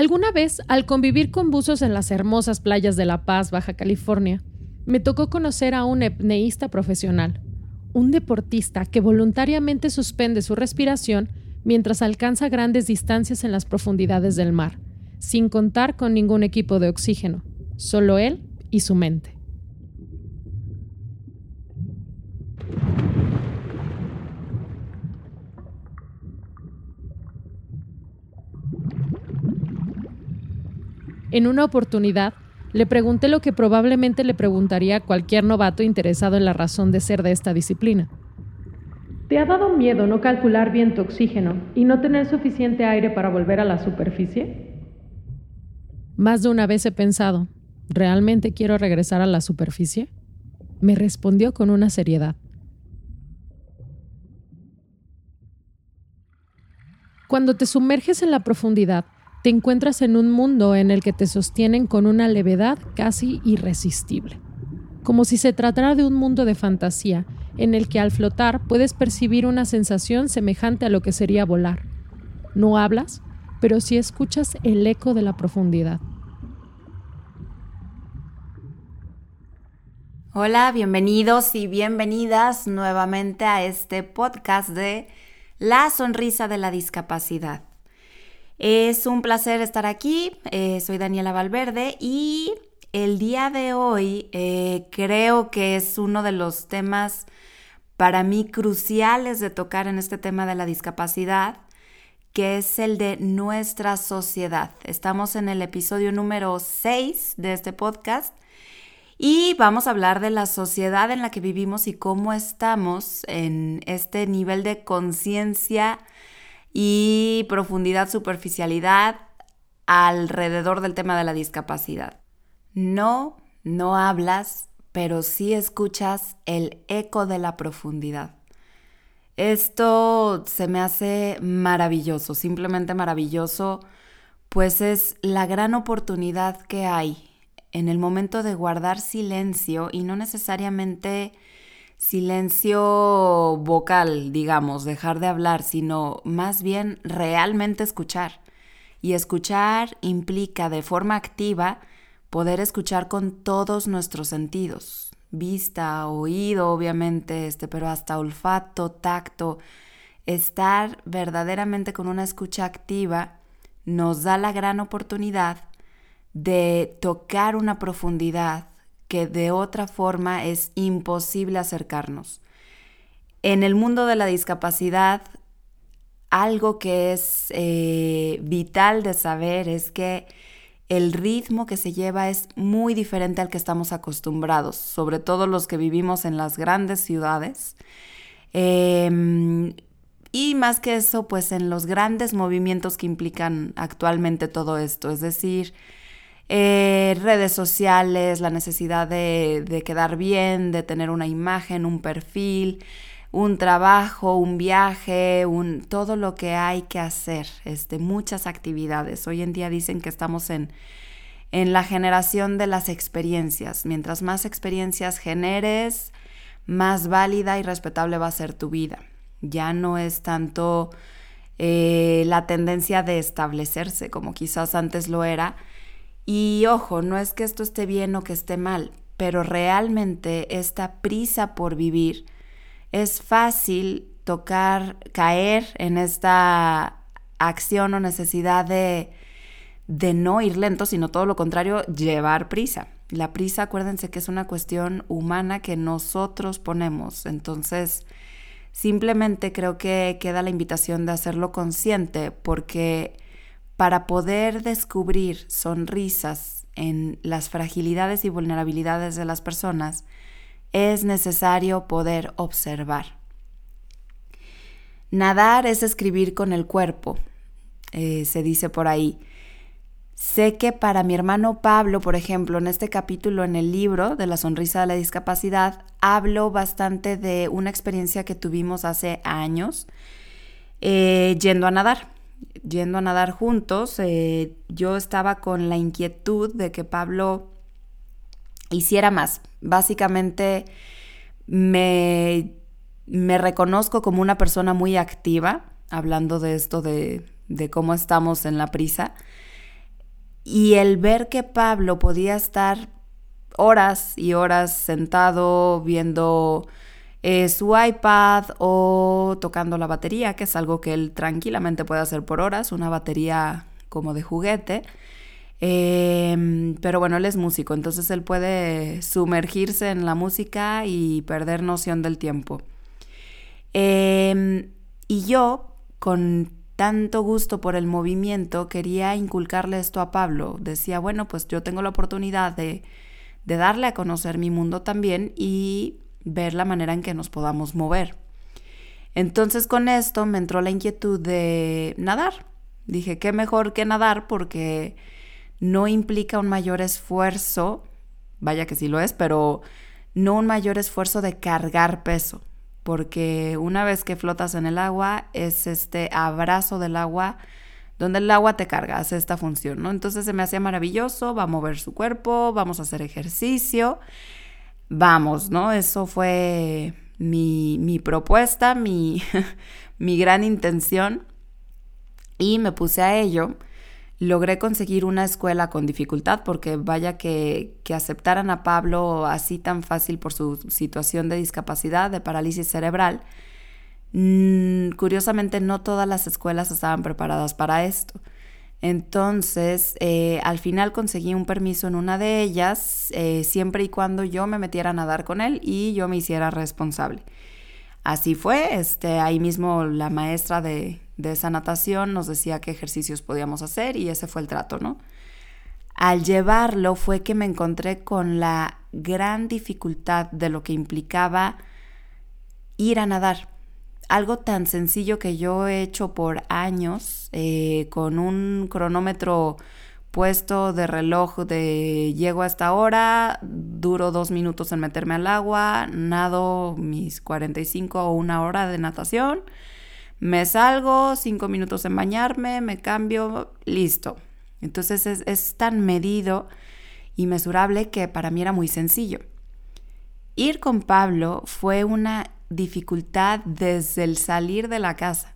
Alguna vez, al convivir con buzos en las hermosas playas de La Paz, Baja California, me tocó conocer a un apneísta profesional, un deportista que voluntariamente suspende su respiración mientras alcanza grandes distancias en las profundidades del mar, sin contar con ningún equipo de oxígeno, solo él y su mente. En una oportunidad, le pregunté lo que probablemente le preguntaría a cualquier novato interesado en la razón de ser de esta disciplina. ¿Te ha dado miedo no calcular bien tu oxígeno y no tener suficiente aire para volver a la superficie? Más de una vez he pensado, ¿realmente quiero regresar a la superficie? Me respondió con una seriedad. Cuando te sumerges en la profundidad, te encuentras en un mundo en el que te sostienen con una levedad casi irresistible, como si se tratara de un mundo de fantasía en el que al flotar puedes percibir una sensación semejante a lo que sería volar. No hablas, pero sí escuchas el eco de la profundidad. Hola, bienvenidos y bienvenidas nuevamente a este podcast de La Sonrisa de la Discapacidad. Es un placer estar aquí. Eh, soy Daniela Valverde y el día de hoy eh, creo que es uno de los temas para mí cruciales de tocar en este tema de la discapacidad, que es el de nuestra sociedad. Estamos en el episodio número 6 de este podcast y vamos a hablar de la sociedad en la que vivimos y cómo estamos en este nivel de conciencia y profundidad, superficialidad alrededor del tema de la discapacidad. No, no hablas, pero sí escuchas el eco de la profundidad. Esto se me hace maravilloso, simplemente maravilloso, pues es la gran oportunidad que hay en el momento de guardar silencio y no necesariamente silencio vocal, digamos, dejar de hablar, sino más bien realmente escuchar. Y escuchar implica de forma activa poder escuchar con todos nuestros sentidos, vista, oído, obviamente, este, pero hasta olfato, tacto, estar verdaderamente con una escucha activa nos da la gran oportunidad de tocar una profundidad que de otra forma es imposible acercarnos. En el mundo de la discapacidad, algo que es eh, vital de saber es que el ritmo que se lleva es muy diferente al que estamos acostumbrados, sobre todo los que vivimos en las grandes ciudades. Em, y más que eso, pues en los grandes movimientos que implican actualmente todo esto, es decir, eh, redes sociales, la necesidad de, quedar bien, de tener una imagen, un perfil, un trabajo, un viaje, un, todo lo que hay que hacer, este, muchas actividades. Hoy en día dicen que estamos en, en la generación de las experiencias. Mientras más experiencias generes, más válida y respetable va a ser tu vida. Ya no es tanto eh, la tendencia de establecerse como quizás antes lo era, y ojo, no es que esto esté bien o que esté mal, pero realmente esta prisa por vivir es fácil tocar, caer en esta acción o necesidad de, de no ir lento, sino todo lo contrario, llevar prisa. La prisa, acuérdense que es una cuestión humana que nosotros ponemos. Entonces, simplemente creo que queda la invitación de hacerlo consciente porque para poder descubrir sonrisas en las fragilidades y vulnerabilidades de las personas, es necesario poder observar. Nadar es escribir con el cuerpo, eh, se dice por ahí. Sé que para mi hermano Pablo, por ejemplo, en este capítulo en el libro de la sonrisa de la discapacidad, hablo bastante de una experiencia que tuvimos hace años eh, yendo a nadar yendo a nadar juntos, eh, yo estaba con la inquietud de que Pablo hiciera más. Básicamente me, me reconozco como una persona muy activa, hablando de esto de, de cómo estamos en la prisa. Y el ver que Pablo podía estar horas y horas sentado viendo eh, su iPad o tocando la batería, que es algo que él tranquilamente puede hacer por horas, una batería como de juguete. Em, pero bueno, él es músico, entonces él puede sumergirse en la música y perder noción del tiempo. Em, y yo, con tanto gusto por el movimiento, quería inculcarle esto a Pablo. Decía, bueno, pues yo tengo la oportunidad de, de darle a conocer mi mundo también y ver la manera en que nos podamos mover. Entonces con esto me entró la inquietud de nadar. Dije, qué mejor que nadar porque no implica un mayor esfuerzo, vaya que sí lo es, pero no un mayor esfuerzo de cargar peso, porque una vez que flotas en el agua es este abrazo del agua donde el agua te carga, hace esta función, ¿no? Entonces se me hacía maravilloso, va a mover su cuerpo, vamos a hacer ejercicio, vamos, ¿no? Eso fue mi, mi propuesta, mi, mi gran intención y me puse a ello logré conseguir una escuela con dificultad porque vaya que, que, aceptaran a Pablo así tan fácil por su situación de discapacidad, de parálisis cerebral. Mm, curiosamente no todas las escuelas estaban preparadas para esto. Entonces, eh, al final conseguí un permiso en una de ellas, eh, siempre y cuando yo me metiera a nadar con él y yo me hiciera responsable. Así fue, este, ahí mismo la maestra de, de esa natación nos decía qué ejercicios podíamos hacer y ese fue el trato, ¿no? Al llevarlo fue que me encontré con la gran dificultad de lo que implicaba ir a nadar. Algo tan sencillo que yo he hecho por años eh, con un cronómetro puesto de reloj de llego a esta hora, duro dos minutos en meterme al agua, nado mis 45 o una hora de natación me salgo, cinco minutos en bañarme, me cambio, listo. Entonces es, tan medido y mesurable que para mí era muy sencillo. Ir con Pablo fue una dificultad desde el salir de la casa.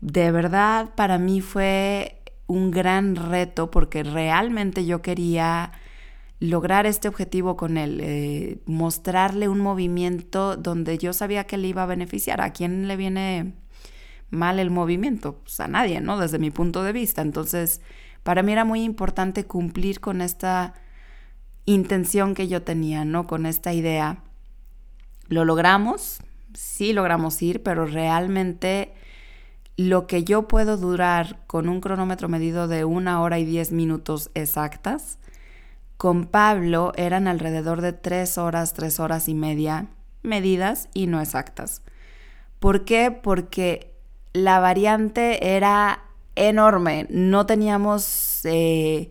De verdad, para mí fue un gran reto porque realmente yo quería lograr este objetivo con él, eh, mostrarle un movimiento donde yo sabía que le iba a beneficiar. ¿A quién le viene mal el movimiento, pues a nadie, ¿no? Desde mi punto de vista. Entonces, para mí era muy importante cumplir con esta intención que yo tenía, ¿no? Con esta idea. Lo logramos, sí logramos ir, pero realmente lo que yo puedo durar con un cronómetro medido de una hora y diez minutos exactas, con Pablo eran alrededor de tres horas, tres horas y media medidas y no exactas. ¿Por qué? Porque la variante era enorme, no teníamos eh,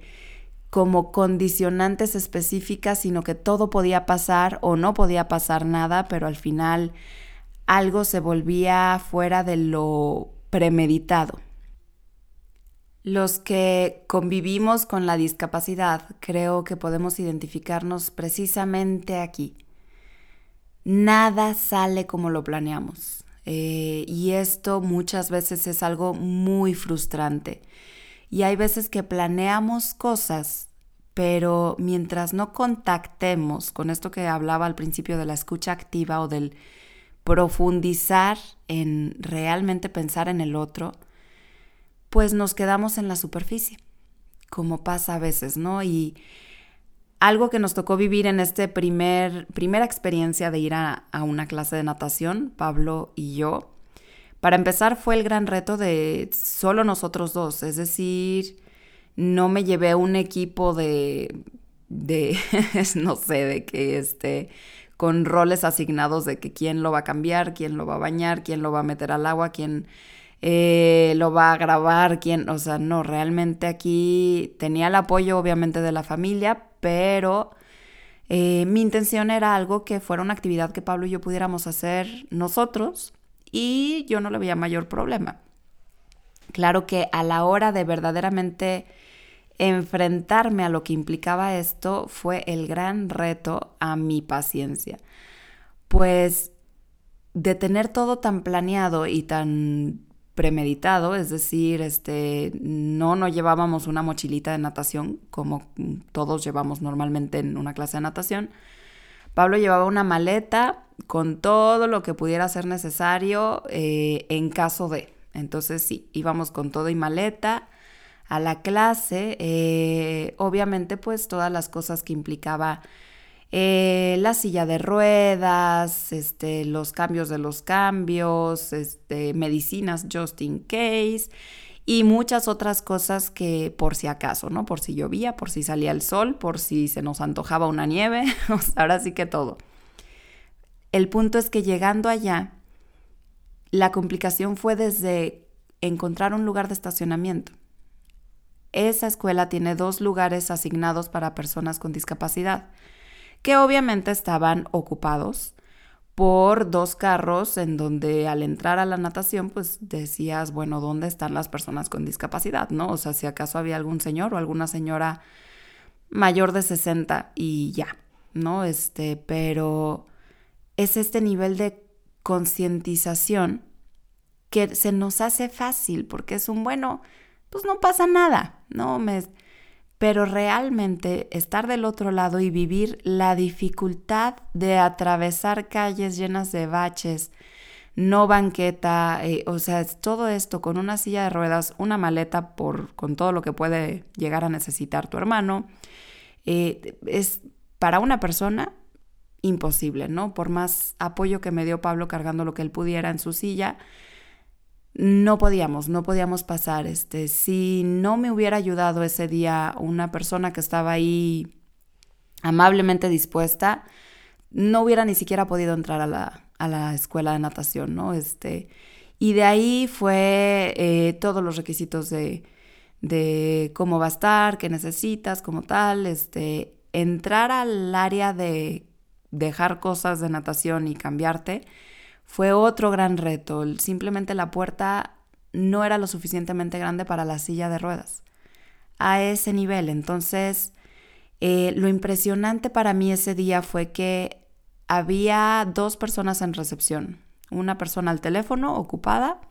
como condicionantes específicas, sino que todo podía pasar o no podía pasar nada, pero al final algo se volvía fuera de lo premeditado. Los que convivimos con la discapacidad creo que podemos identificarnos precisamente aquí. Nada sale como lo planeamos. Eh, y esto muchas veces es algo muy frustrante. Y hay veces que planeamos cosas, pero mientras no contactemos con esto que hablaba al principio de la escucha activa o del profundizar en realmente pensar en el otro, pues nos quedamos en la superficie, como pasa a veces, ¿no? Y algo que nos tocó vivir en esta primer, primera experiencia de ir a, una clase de natación, Pablo y yo. Para empezar fue el gran reto de solo nosotros dos, es decir, no me llevé un equipo de, de no sé, de que este, con roles asignados de que quién lo va a cambiar, quién lo va a bañar, quién lo va a meter al agua, quién eh, lo va a grabar, quién, o sea, no, realmente aquí tenía el apoyo obviamente de la familia, pero eh, mi intención era algo que fuera una actividad que Pablo y yo pudiéramos hacer nosotros y yo no le veía mayor problema. Claro que a la hora de verdaderamente enfrentarme a lo que implicaba esto fue el gran reto a mi paciencia. Pues de tener todo tan planeado y tan premeditado, es decir, este, no no llevábamos una mochilita de natación como todos llevamos normalmente en una clase de natación. Pablo llevaba una maleta con todo lo que pudiera ser necesario eh, en caso de. Entonces sí, íbamos con todo y maleta a la clase, eh, obviamente pues todas las cosas que implicaba eh, la silla de ruedas, este, los cambios de los cambios, este, medicinas just in case y muchas otras cosas que por si acaso, ¿no? Por si llovía, por si salía el sol, por si se nos antojaba una nieve, ahora sí que todo. El punto es que llegando allá, la complicación fue desde encontrar un lugar de estacionamiento. Esa escuela tiene dos lugares asignados para personas con discapacidad que obviamente estaban ocupados por dos carros en donde al entrar a la natación pues decías, bueno, ¿dónde están las personas con discapacidad? ¿No? O sea, si acaso había algún señor o alguna señora mayor de 60 y ya, ¿no? Este, pero es este nivel de concientización que se nos hace fácil porque es un bueno, pues no pasa nada, ¿no? Me, pero realmente estar del otro lado y vivir la dificultad de atravesar calles llenas de baches, no banqueta, eh, o sea, todo esto con una silla de ruedas, una maleta por, con todo lo que puede llegar a necesitar tu hermano, eh, es para una persona imposible, ¿no? Por más apoyo que me dio Pablo cargando lo que él pudiera en su silla, no podíamos, no podíamos pasar. Este, si no me hubiera ayudado ese día una persona que estaba ahí amablemente dispuesta, no hubiera ni siquiera podido entrar a la, a la escuela de natación, ¿no? Este, y de ahí fue eh, todos los requisitos de, de cómo va a estar, qué necesitas, como tal, este, entrar al área de dejar cosas de natación y cambiarte fue otro gran reto. Simplemente la puerta no era lo suficientemente grande para la silla de ruedas. A ese nivel. Entonces, eh, lo impresionante para mí ese día fue que había dos personas en recepción. Una persona al teléfono ocupada,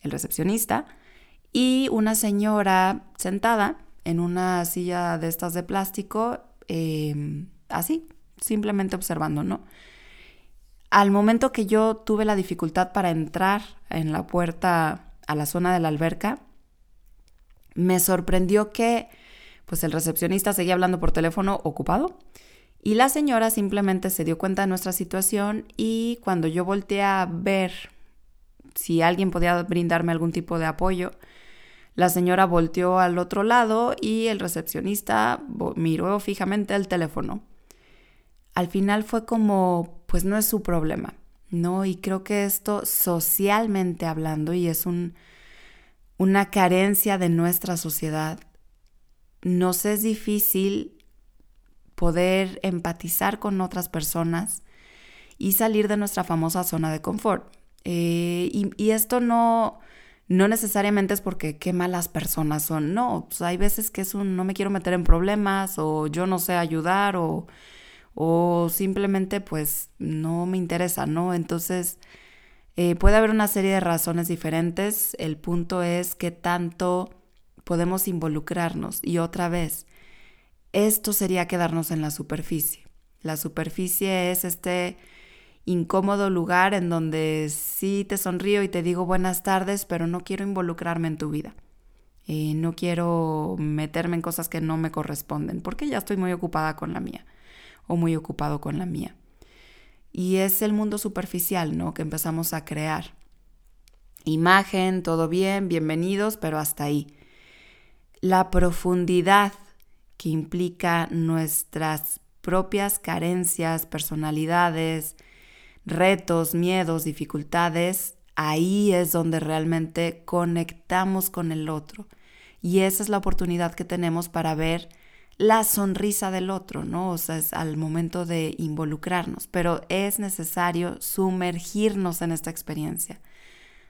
el recepcionista, y una señora sentada en una silla de estas de plástico, em, así, simplemente observando, ¿no? Al momento que yo tuve la dificultad para entrar en la puerta a la zona de la alberca, me sorprendió que pues el recepcionista seguía hablando por teléfono ocupado y la señora simplemente se dio cuenta de nuestra situación y cuando yo volteé a ver si alguien podía brindarme algún tipo de apoyo, la señora volteó al otro lado y el recepcionista miró fijamente el teléfono. Al final fue como pues no es su problema, ¿no? Y creo que esto socialmente hablando, y es un, una carencia de nuestra sociedad, nos es difícil poder empatizar con otras personas y salir de nuestra famosa zona de confort. Eh, y, esto no, no necesariamente es porque qué malas personas son, no, pues hay veces que es un no me quiero meter en problemas o yo no sé ayudar o o simplemente pues no me interesa, ¿no? Entonces eh, puede haber una serie de razones diferentes, el punto es que tanto podemos involucrarnos y otra vez, esto sería quedarnos en la superficie. La superficie es este incómodo lugar en donde sí te sonrío y te digo buenas tardes, pero no quiero involucrarme en tu vida. Eh, no quiero meterme en cosas que no me corresponden, porque ya estoy muy ocupada con la mía o muy ocupado con la mía. Y es el mundo superficial, ¿no? Que empezamos a crear. Imagen, todo bien, bienvenidos, pero hasta ahí. La profundidad que implica nuestras propias carencias, personalidades, retos, miedos, dificultades, ahí es donde realmente conectamos con el otro. Y esa es la oportunidad que tenemos para ver la sonrisa del otro, ¿no? O sea, es al momento de involucrarnos, pero es necesario sumergirnos en esta experiencia.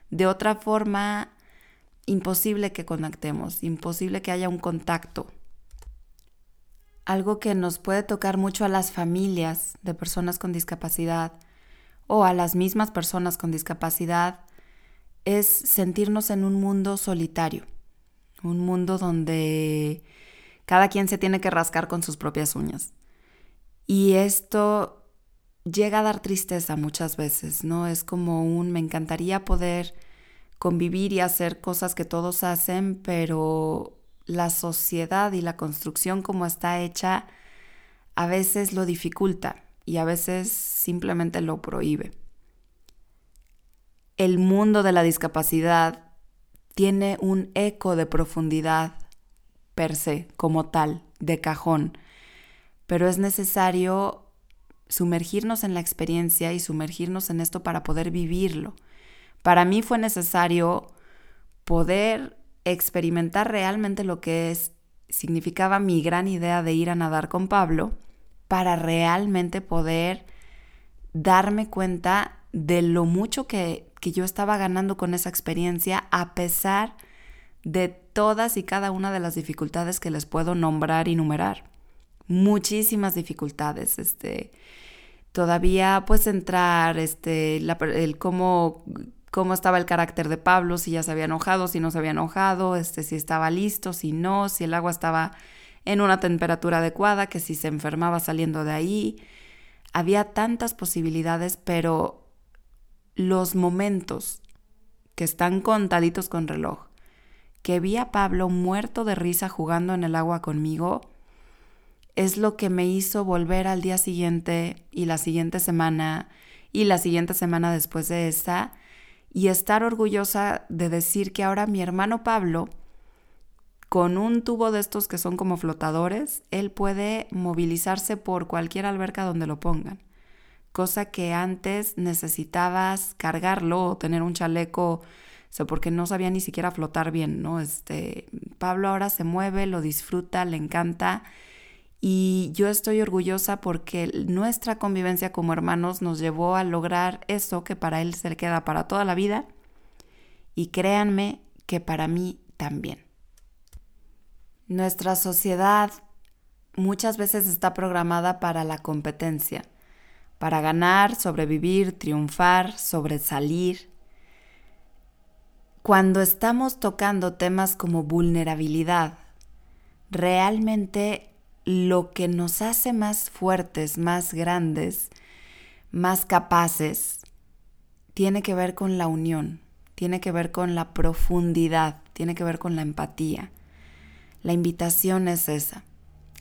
De otra forma, imposible que conectemos, imposible que haya un contacto. Algo que nos puede tocar mucho a las familias de personas con discapacidad o a las mismas personas con discapacidad es sentirnos en un mundo solitario, un mundo donde cada quien se tiene que rascar con sus propias uñas. Y esto llega a dar tristeza muchas veces, ¿no? Es como un me encantaría poder convivir y hacer cosas que todos hacen, pero la sociedad y la construcción como está hecha a veces lo dificulta y a veces simplemente lo prohíbe. El mundo de la discapacidad tiene un eco de profundidad per se, como tal, de cajón, pero es necesario sumergirnos en la experiencia y sumergirnos en esto para poder vivirlo. Para mí fue necesario poder experimentar realmente lo que significaba mi gran idea de ir a nadar con Pablo para realmente poder darme cuenta de lo mucho que, que yo estaba ganando con esa experiencia a pesar de todas y cada una de las dificultades que les puedo nombrar y numerar. Muchísimas dificultades, este, todavía pues entrar, este, el cómo cómo estaba el carácter de Pablo, si ya se había enojado, si no se había enojado, este, si estaba listo, si no, si el agua estaba en una temperatura adecuada, que si se enfermaba saliendo de ahí. Había tantas posibilidades, pero los momentos que están contaditos con reloj, que vi a Pablo muerto de risa jugando en el agua conmigo, es lo que me hizo volver al día siguiente y la siguiente semana y la siguiente semana después de esta y estar orgullosa de decir que ahora mi hermano Pablo, con un tubo de estos que son como flotadores, él puede movilizarse por cualquier alberca donde lo pongan. Cosa que antes necesitabas cargarlo o tener un chaleco, o porque no sabía ni siquiera flotar bien, ¿no? Este, Pablo ahora se mueve, lo disfruta, le encanta y yo estoy orgullosa porque nuestra convivencia como hermanos nos llevó a lograr eso que para él se le queda para toda la vida. Y créanme que para mí también. Nuestra sociedad muchas veces está programada para la competencia, para ganar, sobrevivir, triunfar, sobresalir. Cuando estamos tocando temas como vulnerabilidad, realmente lo que nos hace más fuertes, más grandes, más capaces, tiene que ver con la unión, tiene que ver con la profundidad, tiene que ver con la empatía. La invitación es esa.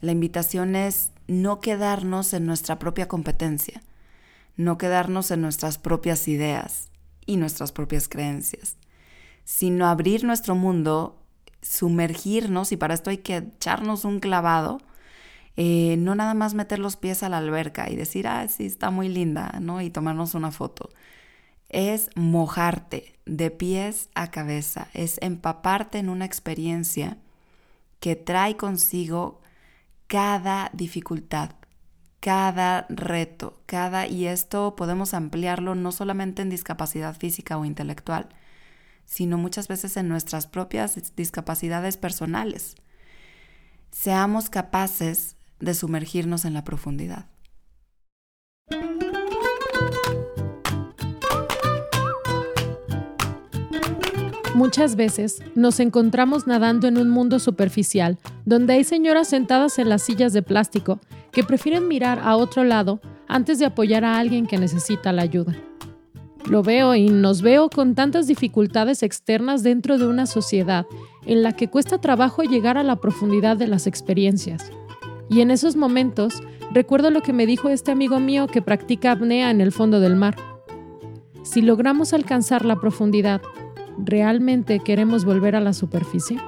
La invitación es no quedarnos en nuestra propia competencia, no quedarnos en nuestras propias ideas y nuestras propias creencias, sino abrir nuestro mundo, sumergirnos, y para esto hay que echarnos un clavado eh, no nada más meter los pies a la alberca y decir, ah, sí, está muy linda, ¿no? Y tomarnos una foto. Es mojarte de pies a cabeza, es empaparte en una experiencia que trae consigo cada dificultad, cada reto, cada, y esto podemos ampliarlo no solamente en discapacidad física o intelectual, sino muchas veces en nuestras propias discapacidades personales. Seamos capaces de sumergirnos en la profundidad. Muchas veces nos encontramos nadando en un mundo superficial, donde hay señoras sentadas en las sillas de plástico que prefieren mirar a otro lado antes de apoyar a alguien que necesita la ayuda. Lo veo y nos veo con tantas dificultades externas dentro de una sociedad en la que cuesta trabajo llegar a la profundidad de las experiencias. Y en esos momentos recuerdo lo que me dijo este amigo mío que practica apnea en el fondo del mar. Si logramos alcanzar la profundidad, ¿realmente queremos volver a la superficie?